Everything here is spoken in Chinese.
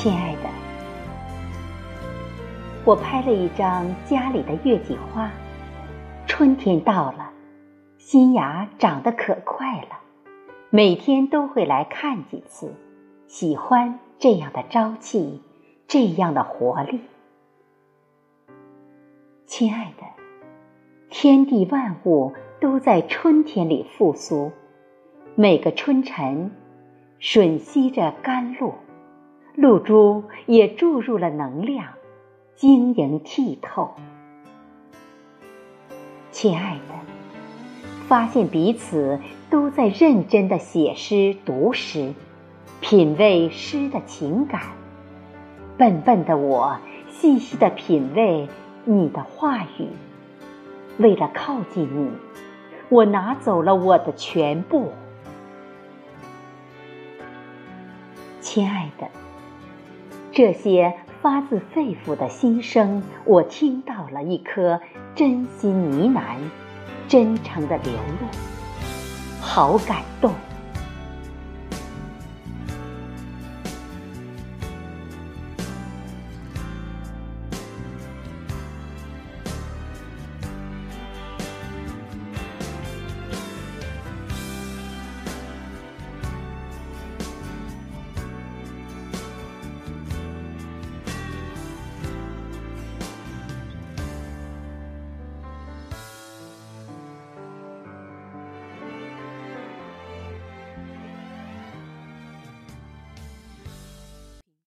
亲爱的，我拍了一张家里的月季花。春天到了，新芽长得可快了，每天都会来看几次，喜欢这样的朝气，这样的活力。亲爱的，天地万物都在春天里复苏，每个春晨，吮吸着甘露。露珠也注入了能量，晶莹剔透。亲爱的，发现彼此都在认真的写诗、读诗，品味诗的情感。笨笨的我，细细的品味你的话语。为了靠近你，我拿走了我的全部。亲爱的。这些发自肺腑的心声，我听到了一颗真心呢喃，真诚的流露，好感动。